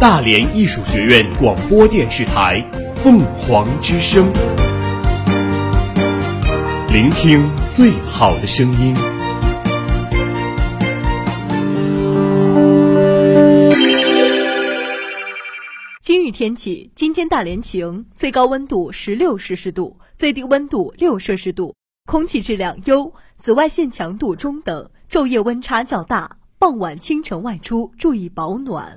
大连艺术学院广播电视台凤凰之声，聆听最好的声音。今日天气：今天大连晴，最高温度十六摄氏度，最低温度六摄氏度，空气质量优，紫外线强度中等，昼夜温差较大，傍晚清晨外出注意保暖。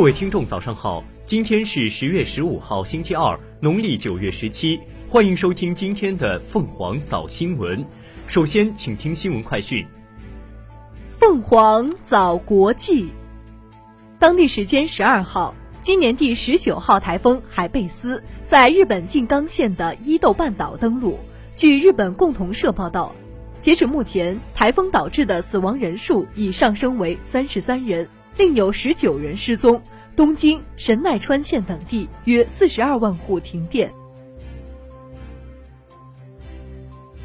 各位听众，早上好！今天是十月十五号，星期二，农历九月十七。欢迎收听今天的凤凰早新闻。首先，请听新闻快讯。凤凰早国际。当地时间十二号，今年第十九号台风海贝斯在日本静冈县的伊豆半岛登陆。据日本共同社报道，截止目前，台风导致的死亡人数已上升为三十三人，另有十九人失踪。东京、神奈川县等地约四十二万户停电。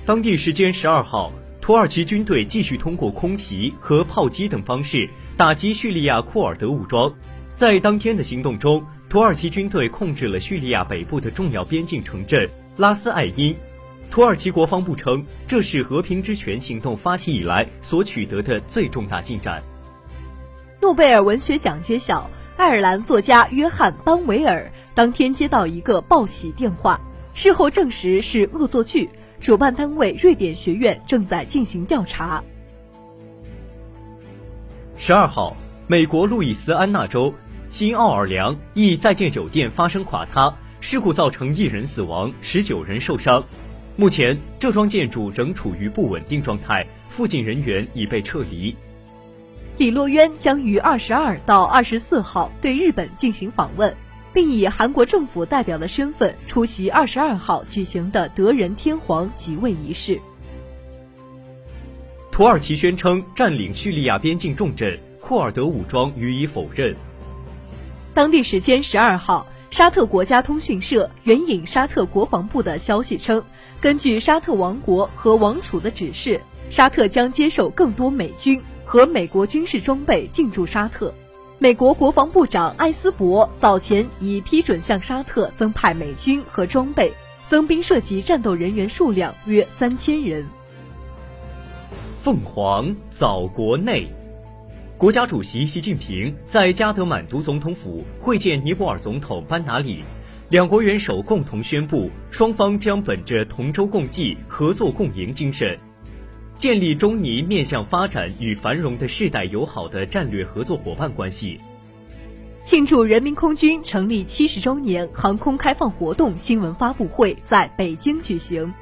当地时间十二号，土耳其军队继续通过空袭和炮击等方式打击叙利亚库尔德武装。在当天的行动中，土耳其军队控制了叙利亚北部的重要边境城镇拉斯艾因。土耳其国防部称，这是和平之权行动发起以来所取得的最重大进展。诺贝尔文学奖揭晓，爱尔兰作家约翰·班维尔当天接到一个报喜电话，事后证实是恶作剧。主办单位瑞典学院正在进行调查。十二号，美国路易斯安那州新奥尔良一在建酒店发生垮塌，事故造成一人死亡，十九人受伤。目前，这幢建筑仍处于不稳定状态，附近人员已被撤离。李洛渊将于二十二到二十四号对日本进行访问，并以韩国政府代表的身份出席二十二号举行的德仁天皇即位仪式。土耳其宣称占领叙利亚边境重镇，库尔德武装予以否认。当地时间十二号，沙特国家通讯社援引沙特国防部的消息称，根据沙特王国和王储的指示，沙特将接受更多美军和美国军事装备进驻沙特。美国国防部长埃斯珀早前已批准向沙特增派美军和装备，增兵涉及战斗人员数量约三千人。凤凰早国内，国家主席习近平在加德满都总统府会见尼泊尔总统班达里，两国元首共同宣布，双方将本着同舟共济、合作共赢精神，建立中尼面向发展与繁荣的世代友好的战略合作伙伴关系。庆祝人民空军成立七十周年航空开放活动新闻发布会在北京举行。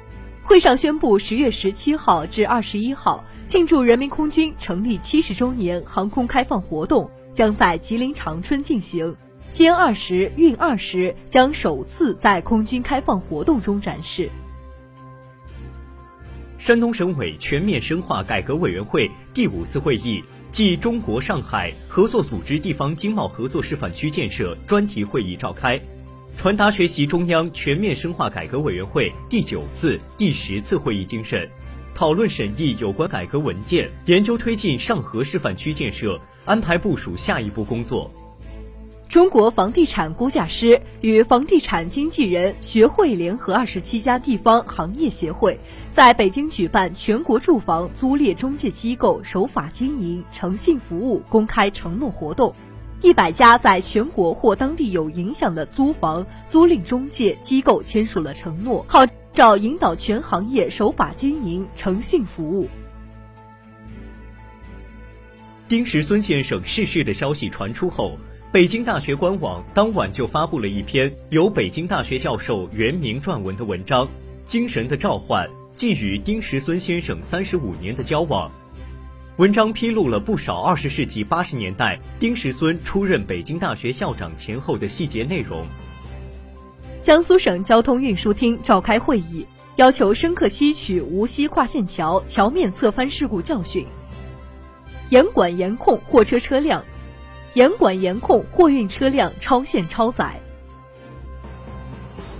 会上宣布，十月十七号至二十一号庆祝人民空军成立七十周年航空开放活动将在吉林长春进行，歼二十、运二十将首次在空军开放活动中展示。山东省委全面深化改革委员会第五次会议暨中国上海合作组织地方经贸合作示范区建设专题会议召开，传达学习中央全面深化改革委员会第九次、第十次会议精神，讨论审议有关改革文件，研究推进上合示范区建设，安排部署下一步工作。中国房地产估价师与房地产经纪人学会联合二十七家地方行业协会，在北京举办全国住房租赁中介机构守法经营、诚信服务公开承诺活动。一百家在全国或当地有影响的租房租赁中介机构签署了承诺，号召引导全行业守法经营、诚信服务。丁石孙先生逝世的消息传出后，北京大学官网当晚就发布了一篇由北京大学教授袁明撰文的文章《精神的召唤：寄予丁石孙先生三十五年的交往》。文章披露了不少二十世纪八十年代丁石孙出任北京大学校长前后的细节内容。江苏省交通运输厅召开会议，要求深刻吸取无锡跨线桥桥面侧翻事故教训，严管严控货车车辆，严管严控货运车辆超限超载。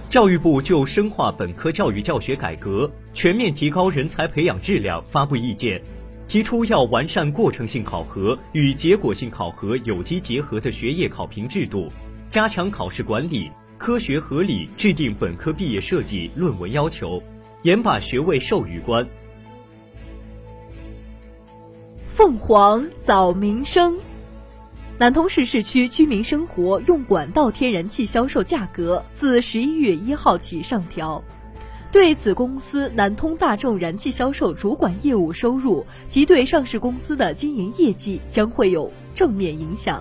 教育部就深化本科教育教学改革、全面提高人才培养质量发布意见。提出要完善过程性考核与结果性考核有机结合的学业考评制度，加强考试管理，科学合理制定本科毕业设计论文要求，严把学位授予关。凤凰早民生，南通市市区居民生活用管道天然气销售价格自十一月一号起上调。对子公司南通大众燃气销售主管业务收入及对上市公司的经营业绩将会有正面影响。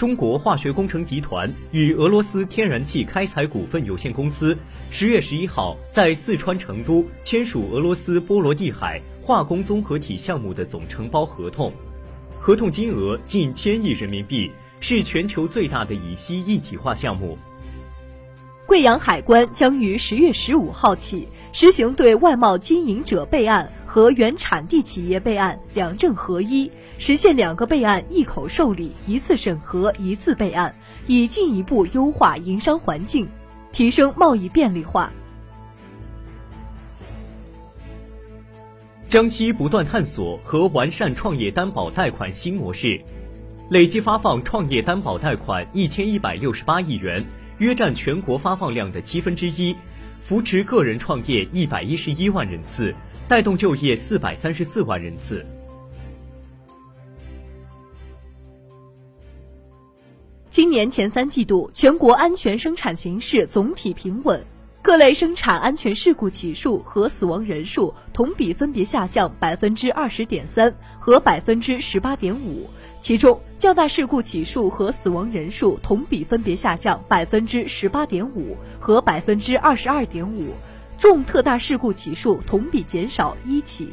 中国化学工程集团与俄罗斯天然气开采股份有限公司十月十一号在四川成都签署俄罗斯波罗的海化工综合体项目的总承包合同，合同金额近千亿人民币，是全球最大的乙烯一体化项目。贵阳海关将于十月十五号起实行对外贸经营者备案和原产地企业备案两证合一，实现两个备案一口受理、一次审核、一次备案，以进一步优化营商环境，提升贸易便利化。江西不断探索和完善创业担保贷款新模式，累计发放创业担保贷款一千一百六十八亿元。约占全国发放量的七分之一，扶持个人创业一百一十一万人次，带动就业四百三十四万人次。今年前三季度，全国安全生产形势总体平稳，各类生产安全事故起数和死亡人数同比分别下降百分之二十点三和百分之十八点五。其中，较大事故起数和死亡人数同比分别下降百分之十八点五和百分之二十二点五，重特大事故起数同比减少一起。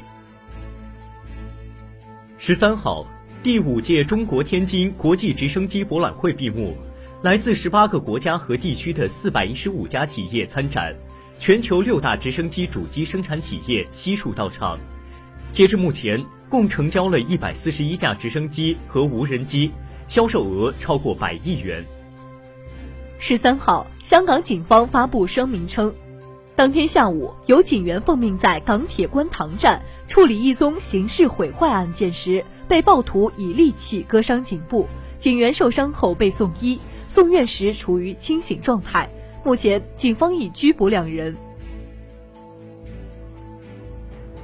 十三号，第五届中国天津国际直升机博览会闭幕，来自十八个国家和地区的四百一十五家企业参展，全球六大直升机主机生产企业悉数到场。截至目前。共成交了一百四十一架直升机和无人机，销售额超过百亿元。十三号，香港警方发布声明称，当天下午有警员奉命在港铁观塘站处理一宗刑事毁坏案件时，被暴徒以利器割伤颈部，警员受伤后被送医，送院时处于清醒状态。目前，警方已拘捕两人。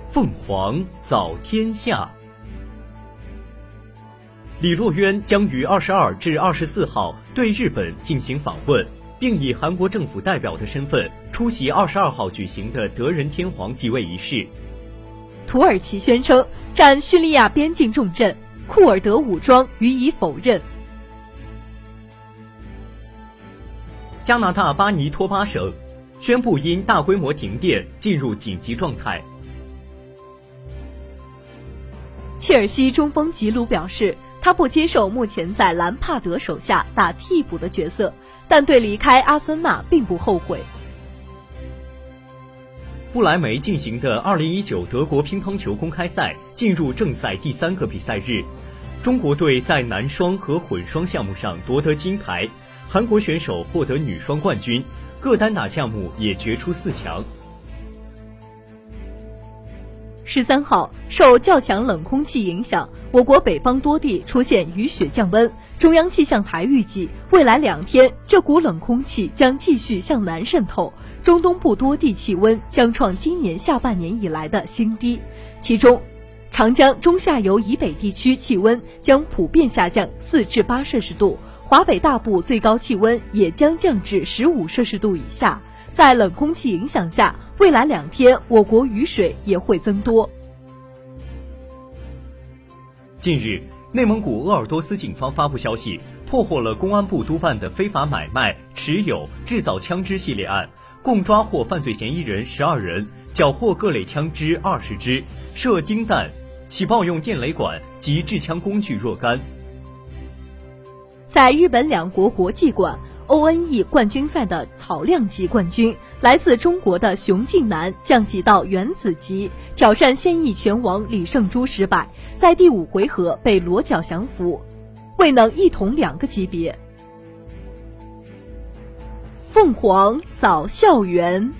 凤凰早天下，李洛渊将于二十二至二十四号对日本进行访问，并以韩国政府代表的身份出席二十二号举行的德仁天皇即位仪式。土耳其宣称占叙利亚边境重镇，库尔德武装予以否认。加拿大巴尼托巴省宣布因大规模停电进入紧急状态。切尔西中锋吉鲁表示，他不接受目前在兰帕德手下打替补的角色，但对离开阿森纳并不后悔。不莱梅进行的2019德国乒乓球公开赛进入正赛第三个比赛日，中国队在男双和混双项目上夺得金牌，韩国选手获得女双冠军，各单打项目也决出四强。十三号，受较强冷空气影响，我国北方多地出现雨雪降温。中央气象台预计，未来两天这股冷空气将继续向南渗透，中东部多地气温将创今年下半年以来的新低。其中，长江中下游以北地区气温将普遍下降四至八摄氏度，华北大部最高气温也将降至十五摄氏度以下。在冷空气影响下，未来两天我国雨水也会增多。近日，内蒙古鄂尔多斯警方发布消息，破获了公安部督办的非法买卖、持有、制造枪支系列案，共抓获犯罪嫌疑人十二人，缴获各类枪支二十支，射钉弹，起爆用电雷管及制枪工具若干。在日本两国国际馆，ONE 冠军赛的草量级冠军，来自中国的熊静南降级到原子级，挑战现役拳王李胜洙失败，在第五回合被裸脚降服，未能一统两个级别。凤凰早校园。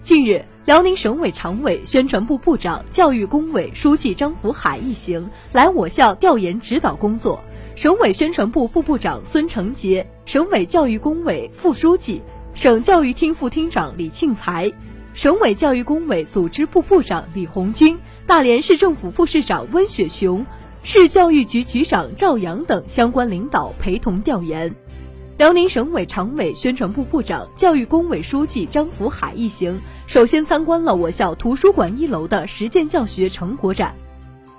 近日，辽宁省委常委、宣传部部长、教育工委书记张福海一行来我校调研指导工作。省委宣传部副部长孙成杰、省委教育工委副书记、省教育厅副厅长李庆才、省委教育工委组织部部长李红军、大连市政府副市长温雪雄、市教育局局长赵阳等相关领导陪同调研。辽宁省委常委、宣传部部长、教育工委书记张福海一行首先参观了我校图书馆一楼的实践教学成果展。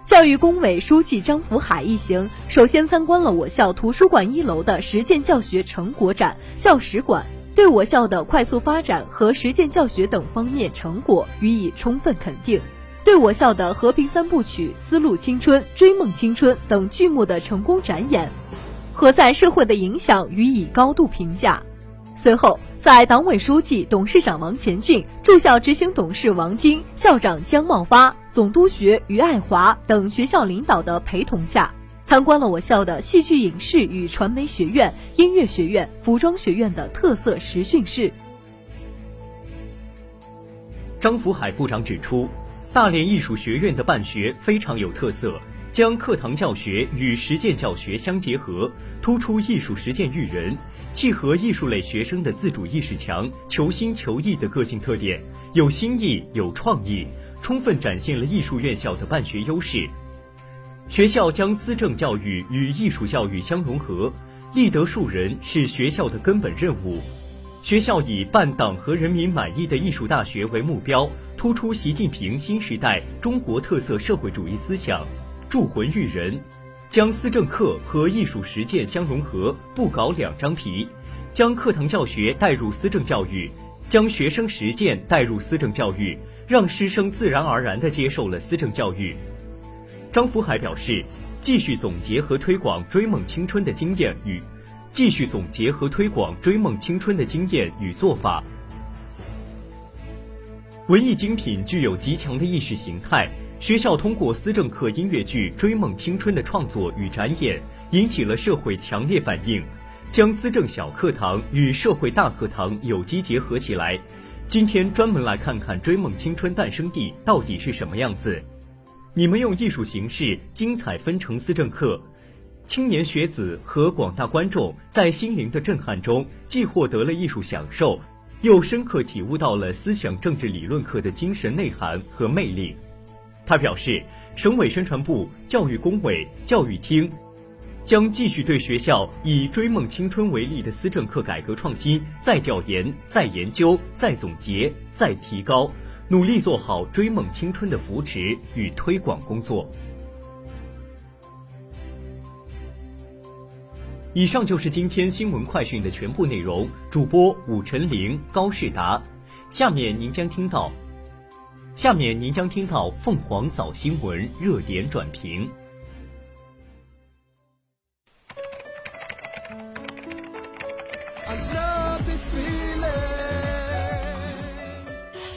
教育工委书记张福海一行首先参观了我校图书馆一楼的实践教学成果展校史馆，对我校的快速发展和实践教学等方面成果予以充分肯定，对我校的和平三部曲、丝路青春、追梦青春等剧目的成功展演和在社会的影响予以高度评价。随后，在党委书记、董事长王前俊、驻校执行董事王晶、校长姜茂发。总督学于爱华等学校领导的陪同下，参观了我校的戏剧影视与传媒学院、音乐学院、服装学院的特色实训室。张福海部长指出，大连艺术学院的办学非常有特色，将课堂教学与实践教学相结合，突出艺术实践育人，契合艺术类学生的自主意识强、求新求异的个性特点，有新意、有创意。充分展现了艺术院校的办学优势。学校将思政教育与艺术教育相融合，立德树人是学校的根本任务。学校以办党和人民满意的艺术大学为目标，突出习近平新时代中国特色社会主义思想，铸魂育人，将思政课和艺术实践相融合，不搞两张皮，将课堂教学带入思政教育，将学生实践带入思政教育。让师生自然而然地接受了思政教育。张福海表示，继续总结和推广追梦青春的经验与继续总结和推广追梦青春的经验与做法。文艺精品具有极强的意识形态，学校通过思政课音乐剧《追梦青春》的创作与展演，引起了社会强烈反应，将思政小课堂与社会大课堂有机结合起来。今天专门来看看追梦青春诞生地到底是什么样子。你们用艺术形式精彩纷呈思政课，青年学子和广大观众在心灵的震撼中，既获得了艺术享受，又深刻体悟到了思想政治理论课的精神内涵和魅力。他表示，省委宣传部、教育工委、教育厅。将继续对学校以追梦青春为例的思政课改革创新再调研、再研究、再总结、再提高，努力做好追梦青春的扶持与推广工作。以上就是今天新闻快讯的全部内容。主播武晨玲、高世达，下面您将听到，下面您将听到凤凰早新闻热点转评。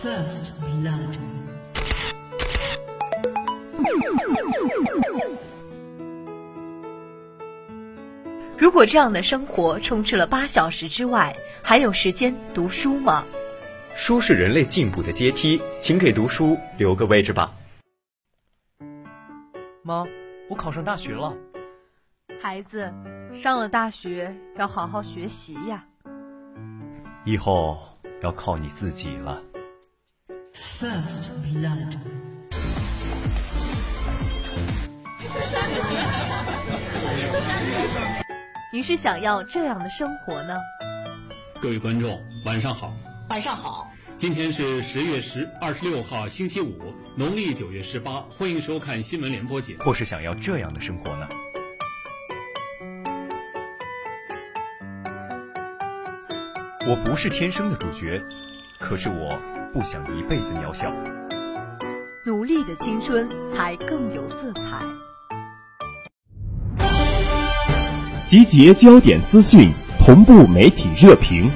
First blood。如果这样的生活充斥了八小时之外，还有时间读书吗？书是人类进步的阶梯，请给读书留个位置吧。妈，我考上大学了。孩子，上了大学要好好学习呀。以后要靠你自己了。First blood。你是想要这样的生活呢？各位观众，晚上好。晚上好。今天是十月十二十六号，星期五，农历九月十八。欢迎收看新闻联播节目。或是想要这样的生活呢？我不是天生的主角，可是我。不想一辈子渺小。努力的青春才更有色彩。集结焦点资讯，同步媒体热评。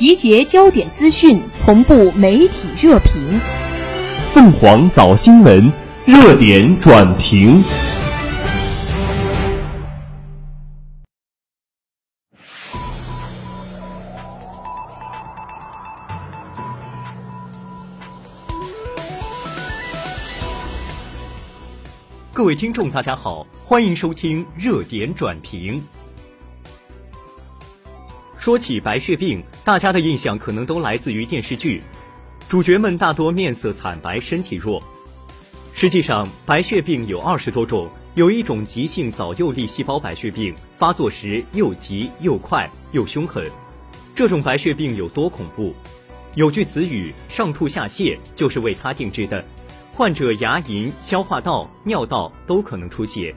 集结焦点资讯，同步媒体热评。凤凰早新闻热点转评。各位听众，大家好，欢迎收听热点转评。说起白血病，大家的印象可能都来自于电视剧，主角们大多面色惨白，身体弱。实际上，白血病有二十多种，有一种急性早幼粒细胞白血病，发作时又急又快又凶狠。这种白血病有多恐怖？有句词语“上吐下泻”就是为它定制的。患者牙龈、消化道、尿道都可能出血，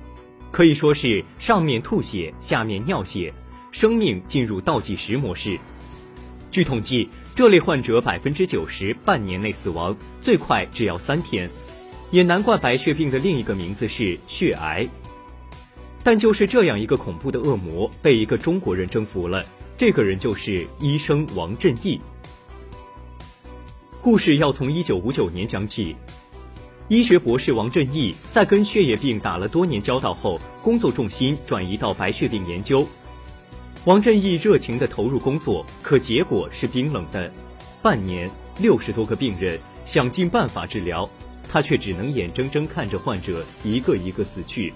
可以说是上面吐血，下面尿血，生命进入倒计时模式。据统计，这类患者百分之九十半年内死亡，最快只要三天。也难怪白血病的另一个名字是血癌。但就是这样一个恐怖的恶魔，被一个中国人征服了。这个人就是医生王振义。故事要从一九五九年讲起。医学博士王振义在跟血液病打了多年交道后，工作重心转移到白血病研究。王振义热情地投入工作，可结果是冰冷的。半年，六十多个病人，想尽办法治疗，他却只能眼睁睁看着患者一个一个死去。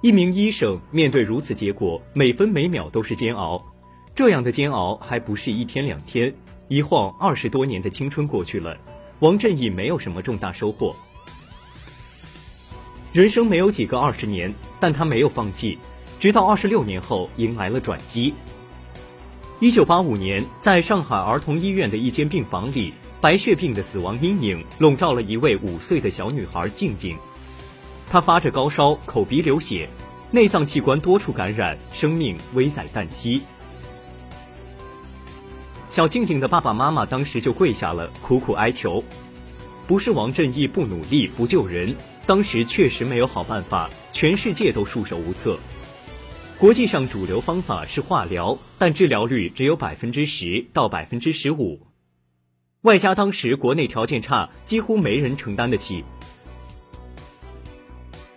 一名医生面对如此结果，每分每秒都是煎熬。这样的煎熬还不是一天两天，一晃二十多年的青春过去了。王振义没有什么重大收获，人生没有几个二十年，但他没有放弃，直到二十六年后迎来了转机。一九八五年，在上海儿童医院的一间病房里，白血病的死亡阴影笼罩了一位五岁的小女孩静静，她发着高烧，口鼻流血，内脏器官多处感染，生命危在旦夕。小静静的爸爸妈妈当时就跪下了，苦苦哀求。不是王振义不努力不救人，当时确实没有好办法，全世界都束手无策。国际上主流方法是化疗，但治疗率只有百分之十到百分之十五，外加当时国内条件差，几乎没人承担得起。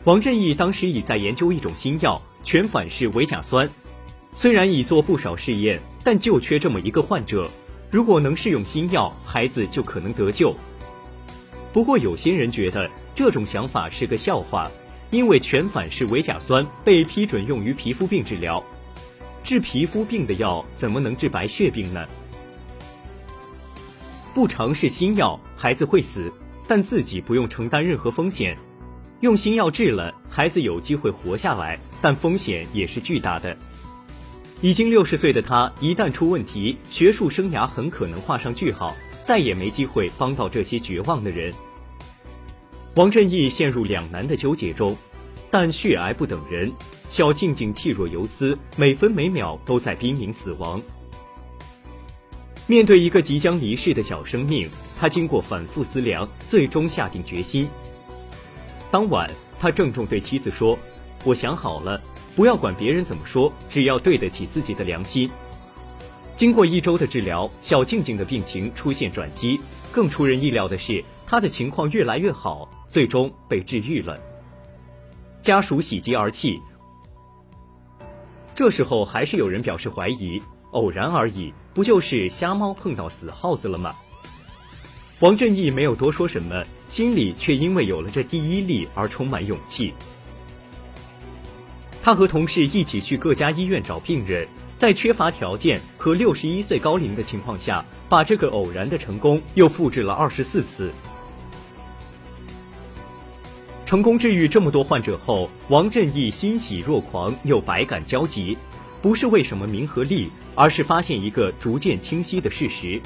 王振义当时已在研究一种新药——全反式维甲酸。虽然已做不少试验，但就缺这么一个患者。如果能试用新药，孩子就可能得救。不过有些人觉得这种想法是个笑话，因为全反式维甲酸被批准用于皮肤病治疗，治皮肤病的药怎么能治白血病呢？不尝试新药，孩子会死，但自己不用承担任何风险。用新药治了，孩子有机会活下来，但风险也是巨大的。已经六十岁的他，一旦出问题，学术生涯很可能画上句号，再也没机会帮到这些绝望的人。王振义陷入两难的纠结中，但血癌不等人，小静静气若游丝，每分每秒都在濒临死亡。面对一个即将离世的小生命，他经过反复思量，最终下定决心。当晚，他郑重对妻子说：“我想好了。”不要管别人怎么说，只要对得起自己的良心。经过一周的治疗，小静静的病情出现转机。更出人意料的是，他的情况越来越好，最终被治愈了。家属喜极而泣。这时候还是有人表示怀疑：偶然而已，不就是瞎猫碰到死耗子了吗？王振义没有多说什么，心里却因为有了这第一例而充满勇气。他和同事一起去各家医院找病人，在缺乏条件和六十一岁高龄的情况下，把这个偶然的成功又复制了二十四次。成功治愈这么多患者后，王振义欣喜若狂，又百感交集。不是为什么名和利，而是发现一个逐渐清晰的事实：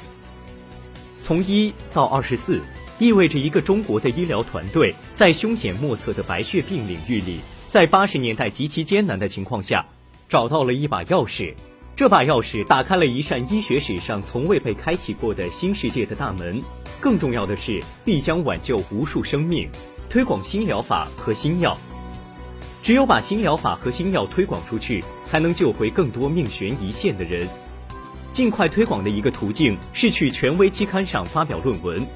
从一到二十四，意味着一个中国的医疗团队在凶险莫测的白血病领域里。在八十年代极其艰难的情况下，找到了一把钥匙，这把钥匙打开了一扇医学史上从未被开启过的新世界的大门。更重要的是，必将挽救无数生命，推广新疗法和新药。只有把新疗法和新药推广出去，才能救回更多命悬一线的人。尽快推广的一个途径是去权威期刊上发表论文。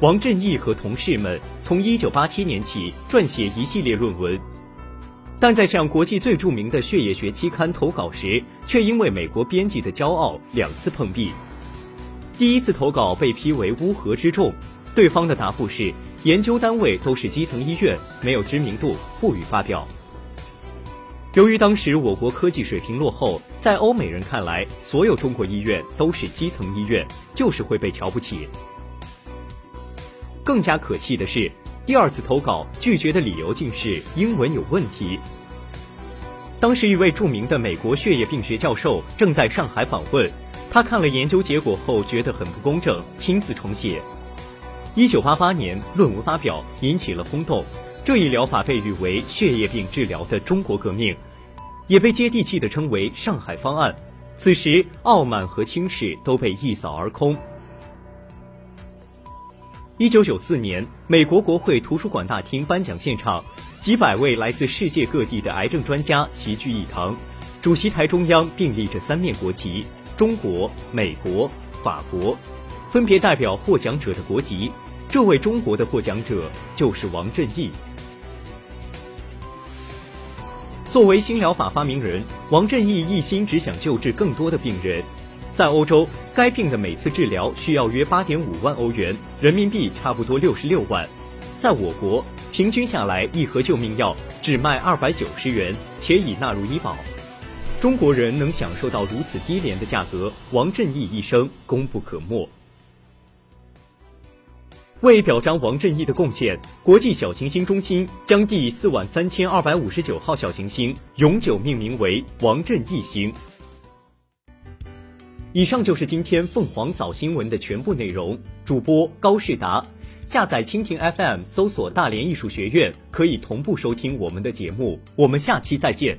王振义和同事们从1987年起撰写一系列论文，但在向国际最著名的血液学期刊投稿时，却因为美国编辑的骄傲两次碰壁。第一次投稿被批为乌合之众，对方的答复是。研究单位都是基层医院，没有知名度，不予发表。由于当时我国科技水平落后，在欧美人看来，所有中国医院都是基层医院，就是会被瞧不起。更加可气的是，第二次投稿拒绝的理由竟是英文有问题。当时一位著名的美国血液病学教授正在上海访问，他看了研究结果后觉得很不公正，亲自重写。一九八八年，论文发表引起了轰动。这一疗法被誉为血液病治疗的中国革命，也被接地气地称为“上海方案”。此时，傲慢和轻视都被一扫而空。一九九四年，美国国会图书馆大厅颁奖现场，几百位来自世界各地的癌症专家齐聚一堂，主席台中央并立着三面国旗：中国、美国、法国，分别代表获奖者的国籍。这位中国的获奖者就是王振义。作为新疗法发明人，王振义一心只想救治更多的病人。在欧洲，该病的每次治疗需要约八点五万欧元，人民币差不多六十六万。在我国，平均下来一盒救命药只卖二百九十元，且已纳入医保。中国人能享受到如此低廉的价格，王振义一生功不可没。为表彰王振义的贡献，国际小行星中心将第四万三千二百五十九号小行星永久命名为王振义星。以上就是今天凤凰早新闻的全部内容。主播高世达，下载蜻蜓 FM 搜索大连艺术学院，可以同步收听我们的节目。我们下期再见。